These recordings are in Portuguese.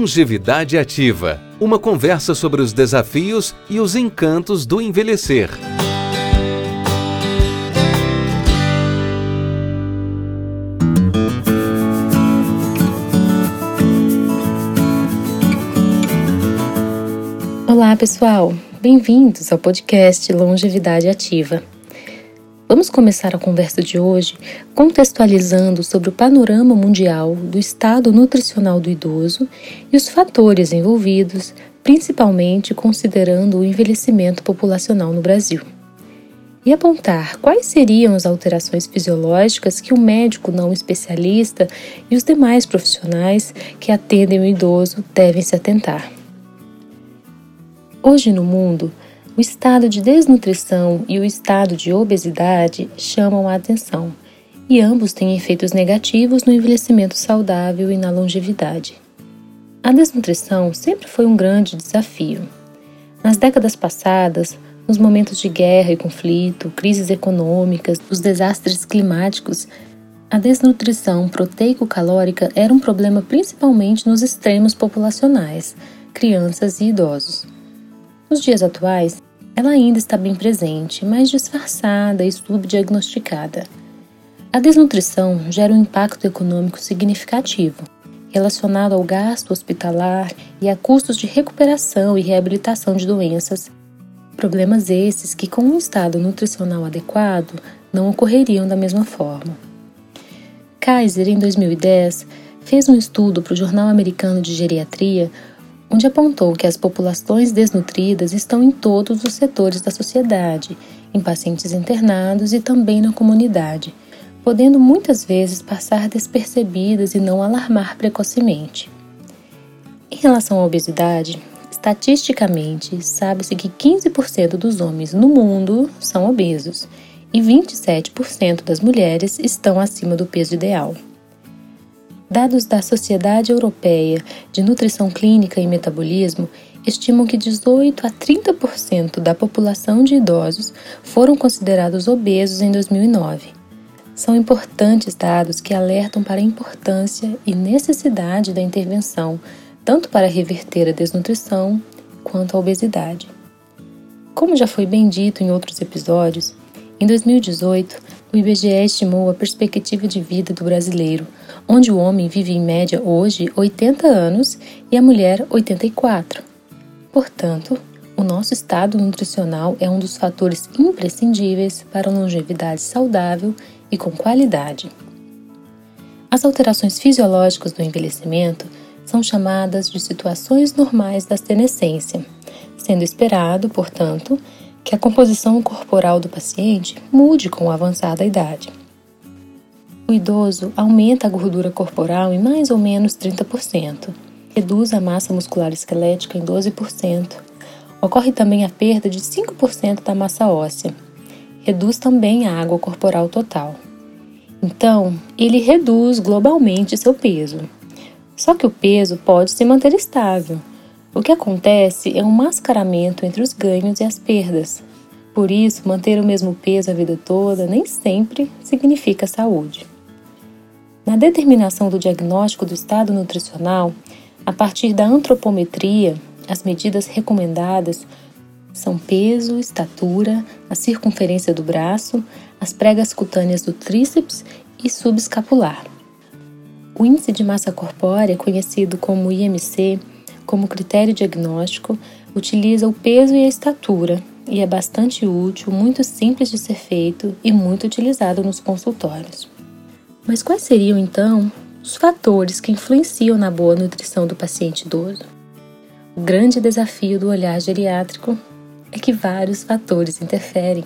Longevidade Ativa uma conversa sobre os desafios e os encantos do envelhecer. Olá, pessoal! Bem-vindos ao podcast Longevidade Ativa. Vamos começar a conversa de hoje contextualizando sobre o panorama mundial do estado nutricional do idoso e os fatores envolvidos, principalmente considerando o envelhecimento populacional no Brasil. E apontar quais seriam as alterações fisiológicas que o médico não especialista e os demais profissionais que atendem o idoso devem se atentar. Hoje no mundo, o estado de desnutrição e o estado de obesidade chamam a atenção, e ambos têm efeitos negativos no envelhecimento saudável e na longevidade. A desnutrição sempre foi um grande desafio. Nas décadas passadas, nos momentos de guerra e conflito, crises econômicas, os desastres climáticos, a desnutrição proteico-calórica era um problema principalmente nos extremos populacionais, crianças e idosos. Nos dias atuais, ela ainda está bem presente, mas disfarçada e subdiagnosticada. A desnutrição gera um impacto econômico significativo, relacionado ao gasto hospitalar e a custos de recuperação e reabilitação de doenças. Problemas esses que, com um estado nutricional adequado, não ocorreriam da mesma forma. Kaiser, em 2010, fez um estudo para o Jornal Americano de Geriatria onde apontou que as populações desnutridas estão em todos os setores da sociedade, em pacientes internados e também na comunidade, podendo muitas vezes passar despercebidas e não alarmar precocemente. Em relação à obesidade, estatisticamente, sabe-se que 15% dos homens no mundo são obesos e 27% das mulheres estão acima do peso ideal. Dados da Sociedade Europeia de Nutrição Clínica e Metabolismo estimam que 18 a 30% da população de idosos foram considerados obesos em 2009. São importantes dados que alertam para a importância e necessidade da intervenção, tanto para reverter a desnutrição quanto a obesidade. Como já foi bem dito em outros episódios, em 2018, o IBGE estimou a perspectiva de vida do brasileiro onde o homem vive em média hoje 80 anos e a mulher 84. Portanto, o nosso estado nutricional é um dos fatores imprescindíveis para a longevidade saudável e com qualidade. As alterações fisiológicas do envelhecimento são chamadas de situações normais da senescência, sendo esperado, portanto, que a composição corporal do paciente mude com o avançar da idade. O idoso aumenta a gordura corporal em mais ou menos 30%, reduz a massa muscular esquelética em 12%. Ocorre também a perda de 5% da massa óssea. Reduz também a água corporal total. Então, ele reduz globalmente seu peso. Só que o peso pode se manter estável. O que acontece é um mascaramento entre os ganhos e as perdas. Por isso, manter o mesmo peso a vida toda nem sempre significa saúde. Na determinação do diagnóstico do estado nutricional, a partir da antropometria, as medidas recomendadas são peso, estatura, a circunferência do braço, as pregas cutâneas do tríceps e subescapular. O índice de massa corpórea, conhecido como IMC, como critério diagnóstico, utiliza o peso e a estatura e é bastante útil, muito simples de ser feito e muito utilizado nos consultórios. Mas quais seriam então os fatores que influenciam na boa nutrição do paciente idoso? O grande desafio do olhar geriátrico é que vários fatores interferem.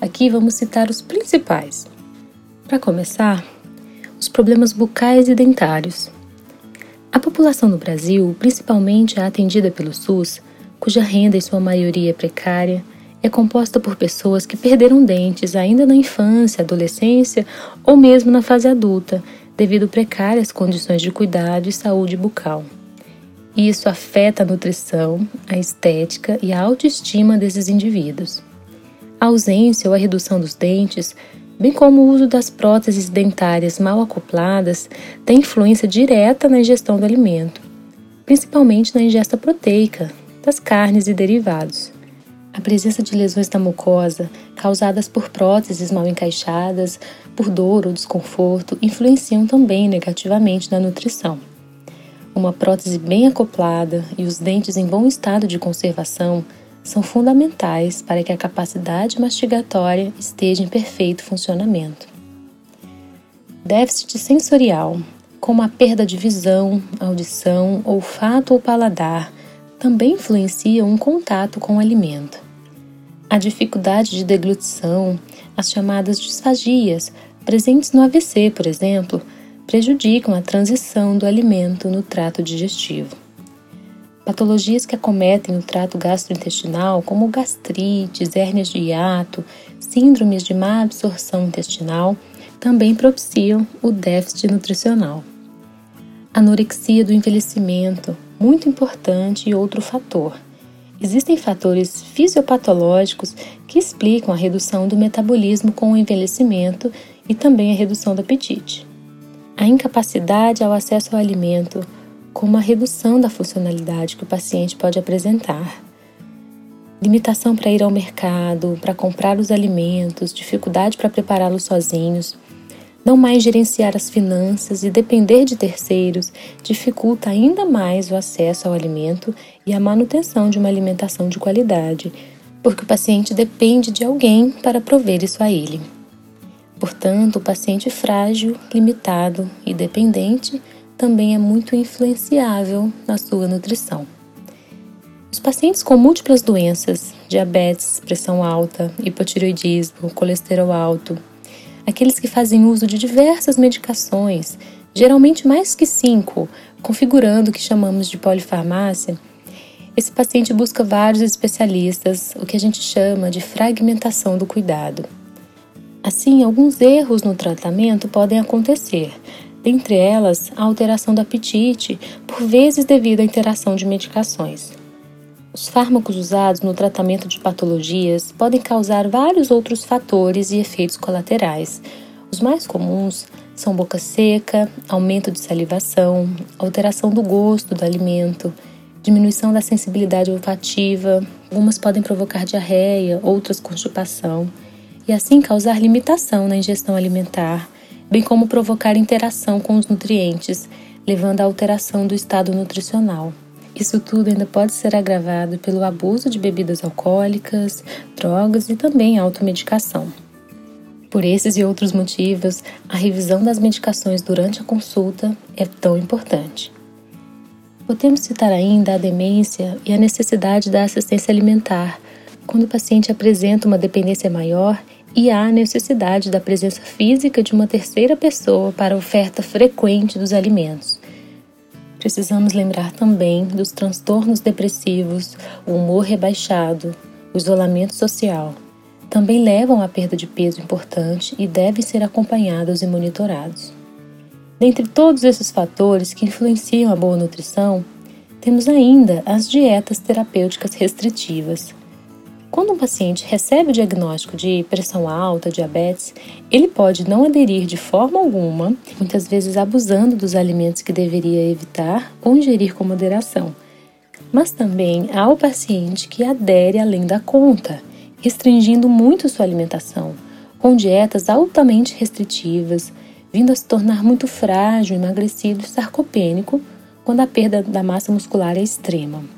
Aqui vamos citar os principais. Para começar, os problemas bucais e dentários. A população no Brasil, principalmente a atendida pelo SUS, cuja renda em sua maioria é precária, é composta por pessoas que perderam dentes ainda na infância, adolescência ou mesmo na fase adulta, devido precárias condições de cuidado e saúde bucal. Isso afeta a nutrição, a estética e a autoestima desses indivíduos. A ausência ou a redução dos dentes, bem como o uso das próteses dentárias mal acopladas, tem influência direta na ingestão do alimento. principalmente na ingesta proteica das carnes e derivados. A presença de lesões da mucosa, causadas por próteses mal encaixadas, por dor ou desconforto, influenciam também negativamente na nutrição. Uma prótese bem acoplada e os dentes em bom estado de conservação são fundamentais para que a capacidade mastigatória esteja em perfeito funcionamento. Déficit sensorial, como a perda de visão, audição, olfato ou paladar, também influenciam um contato com o alimento. A dificuldade de deglutição, as chamadas disfagias, presentes no AVC, por exemplo, prejudicam a transição do alimento no trato digestivo. Patologias que acometem o trato gastrointestinal, como gastrites, hérnias de hiato, síndromes de má absorção intestinal, também propiciam o déficit nutricional. Anorexia do envelhecimento, muito importante e outro fator. Existem fatores fisiopatológicos que explicam a redução do metabolismo com o envelhecimento e também a redução do apetite. A incapacidade ao acesso ao alimento, como a redução da funcionalidade que o paciente pode apresentar. Limitação para ir ao mercado, para comprar os alimentos, dificuldade para prepará-los sozinhos. Não mais gerenciar as finanças e depender de terceiros dificulta ainda mais o acesso ao alimento e a manutenção de uma alimentação de qualidade, porque o paciente depende de alguém para prover isso a ele. Portanto, o paciente frágil, limitado e dependente também é muito influenciável na sua nutrição. Os pacientes com múltiplas doenças, diabetes, pressão alta, hipotiroidismo, colesterol alto, aqueles que fazem uso de diversas medicações, geralmente mais que cinco, configurando o que chamamos de polifarmácia, esse paciente busca vários especialistas, o que a gente chama de fragmentação do cuidado. Assim, alguns erros no tratamento podem acontecer, dentre elas a alteração do apetite, por vezes devido à interação de medicações. Os fármacos usados no tratamento de patologias podem causar vários outros fatores e efeitos colaterais. Os mais comuns são boca seca, aumento de salivação, alteração do gosto do alimento, diminuição da sensibilidade olfativa, algumas podem provocar diarreia, outras constipação e assim causar limitação na ingestão alimentar, bem como provocar interação com os nutrientes, levando à alteração do estado nutricional. Isso tudo ainda pode ser agravado pelo abuso de bebidas alcoólicas, drogas e também automedicação. Por esses e outros motivos, a revisão das medicações durante a consulta é tão importante. Podemos citar ainda a demência e a necessidade da assistência alimentar, quando o paciente apresenta uma dependência maior e há a necessidade da presença física de uma terceira pessoa para a oferta frequente dos alimentos. Precisamos lembrar também dos transtornos depressivos, o humor rebaixado, o isolamento social. Também levam à perda de peso importante e devem ser acompanhados e monitorados. Dentre todos esses fatores que influenciam a boa nutrição, temos ainda as dietas terapêuticas restritivas, quando um paciente recebe o diagnóstico de pressão alta, diabetes, ele pode não aderir de forma alguma, muitas vezes abusando dos alimentos que deveria evitar ou ingerir com moderação. Mas também há o paciente que adere além da conta, restringindo muito sua alimentação, com dietas altamente restritivas, vindo a se tornar muito frágil, emagrecido e sarcopênico quando a perda da massa muscular é extrema.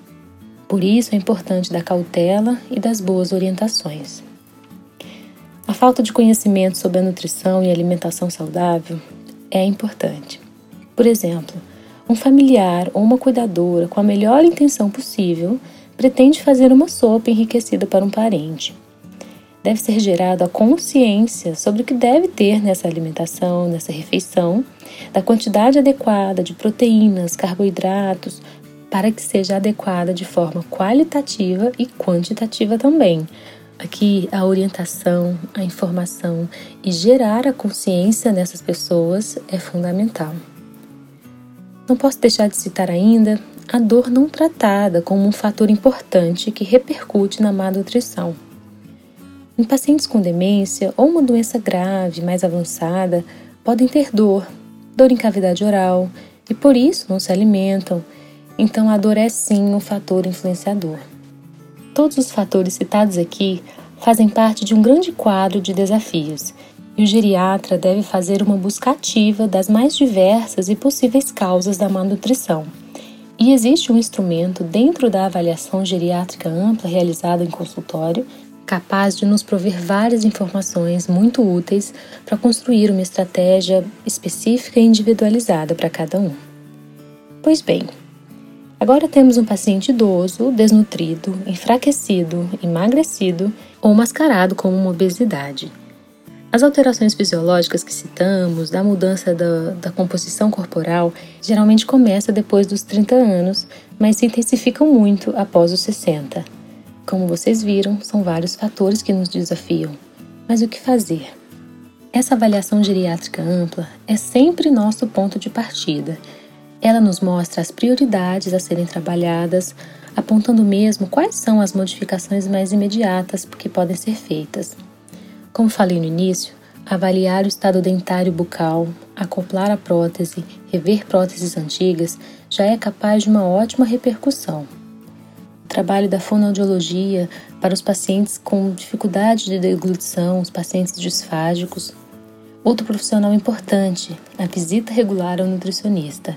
Por isso é importante da cautela e das boas orientações. A falta de conhecimento sobre a nutrição e alimentação saudável é importante. Por exemplo, um familiar ou uma cuidadora com a melhor intenção possível pretende fazer uma sopa enriquecida para um parente. Deve ser gerada a consciência sobre o que deve ter nessa alimentação, nessa refeição, da quantidade adequada de proteínas, carboidratos, para que seja adequada de forma qualitativa e quantitativa também. Aqui a orientação, a informação e gerar a consciência nessas pessoas é fundamental. Não posso deixar de citar ainda a dor não tratada como um fator importante que repercute na má nutrição. Em pacientes com demência ou uma doença grave mais avançada, podem ter dor, dor em cavidade oral e por isso não se alimentam então a dor é sim um fator influenciador. Todos os fatores citados aqui fazem parte de um grande quadro de desafios, e o geriatra deve fazer uma busca ativa das mais diversas e possíveis causas da má nutrição. E existe um instrumento dentro da avaliação geriátrica ampla realizada em consultório capaz de nos prover várias informações muito úteis para construir uma estratégia específica e individualizada para cada um. Pois bem, agora temos um paciente idoso, desnutrido, enfraquecido, emagrecido ou mascarado como uma obesidade. As alterações fisiológicas que citamos, da mudança da, da, composição corporal, geralmente começa depois dos 30 anos, mas se intensificam muito após os 60. Como vocês viram, são vários fatores que nos desafiam. Mas o que fazer? Essa avaliação geriátrica ampla é sempre nosso ponto de partida. Ela nos mostra as prioridades a serem trabalhadas, apontando mesmo quais são as modificações mais imediatas que podem ser feitas. Como falei no início, avaliar o estado dentário bucal, acoplar a prótese, rever próteses antigas já é capaz de uma ótima repercussão trabalho da fonoaudiologia para os pacientes com dificuldade de deglutição, os pacientes disfágicos. Outro profissional importante, a visita regular ao nutricionista.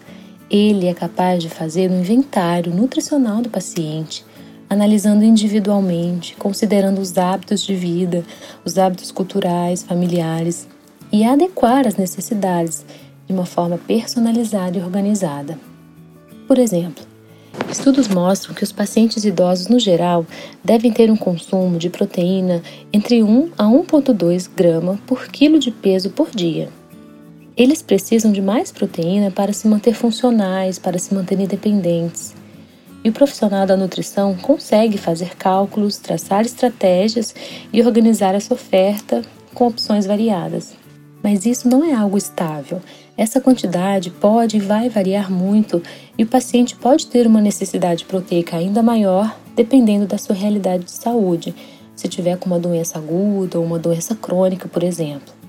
Ele é capaz de fazer um inventário nutricional do paciente, analisando individualmente, considerando os hábitos de vida, os hábitos culturais, familiares e adequar as necessidades de uma forma personalizada e organizada. Por exemplo, Estudos mostram que os pacientes idosos, no geral, devem ter um consumo de proteína entre 1 a 1,2 grama por quilo de peso por dia. Eles precisam de mais proteína para se manter funcionais, para se manter independentes. E o profissional da nutrição consegue fazer cálculos, traçar estratégias e organizar essa oferta com opções variadas. Mas isso não é algo estável, essa quantidade pode e vai variar muito e o paciente pode ter uma necessidade proteica ainda maior dependendo da sua realidade de saúde, se tiver com uma doença aguda ou uma doença crônica, por exemplo.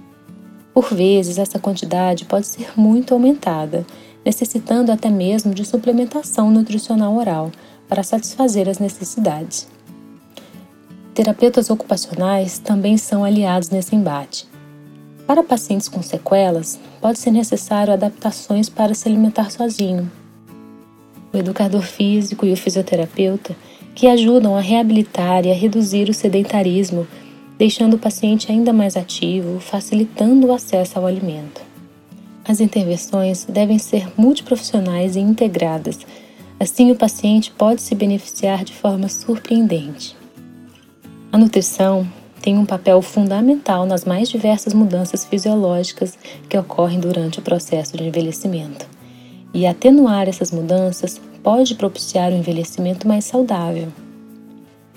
Por vezes, essa quantidade pode ser muito aumentada, necessitando até mesmo de suplementação nutricional oral para satisfazer as necessidades. Terapeutas ocupacionais também são aliados nesse embate. Para pacientes com sequelas, pode ser necessário adaptações para se alimentar sozinho. O educador físico e o fisioterapeuta que ajudam a reabilitar e a reduzir o sedentarismo, deixando o paciente ainda mais ativo, facilitando o acesso ao alimento. As intervenções devem ser multiprofissionais e integradas, assim o paciente pode se beneficiar de forma surpreendente. A nutrição tem um papel fundamental nas mais diversas mudanças fisiológicas que ocorrem durante o processo de envelhecimento. E atenuar essas mudanças pode propiciar um envelhecimento mais saudável.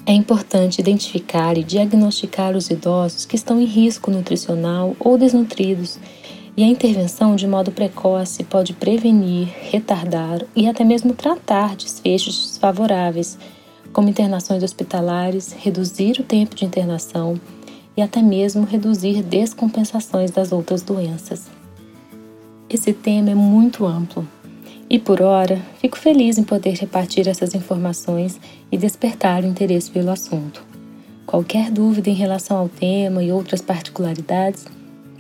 É importante identificar e diagnosticar os idosos que estão em risco nutricional ou desnutridos, e a intervenção de modo precoce pode prevenir, retardar e até mesmo tratar desfechos desfavoráveis como internações hospitalares, reduzir o tempo de internação e até mesmo reduzir descompensações das outras doenças. Esse tema é muito amplo e, por hora, fico feliz em poder repartir essas informações e despertar o interesse pelo assunto. Qualquer dúvida em relação ao tema e outras particularidades,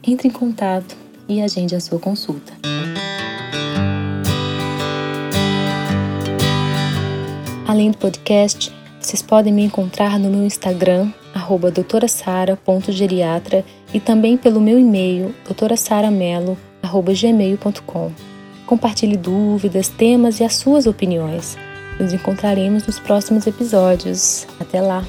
entre em contato e agende a sua consulta. Além do podcast, vocês podem me encontrar no meu Instagram, doutorasara.geriatra e também pelo meu e-mail, doutorasaramelo.gmail.com. Compartilhe dúvidas, temas e as suas opiniões. Nos encontraremos nos próximos episódios. Até lá!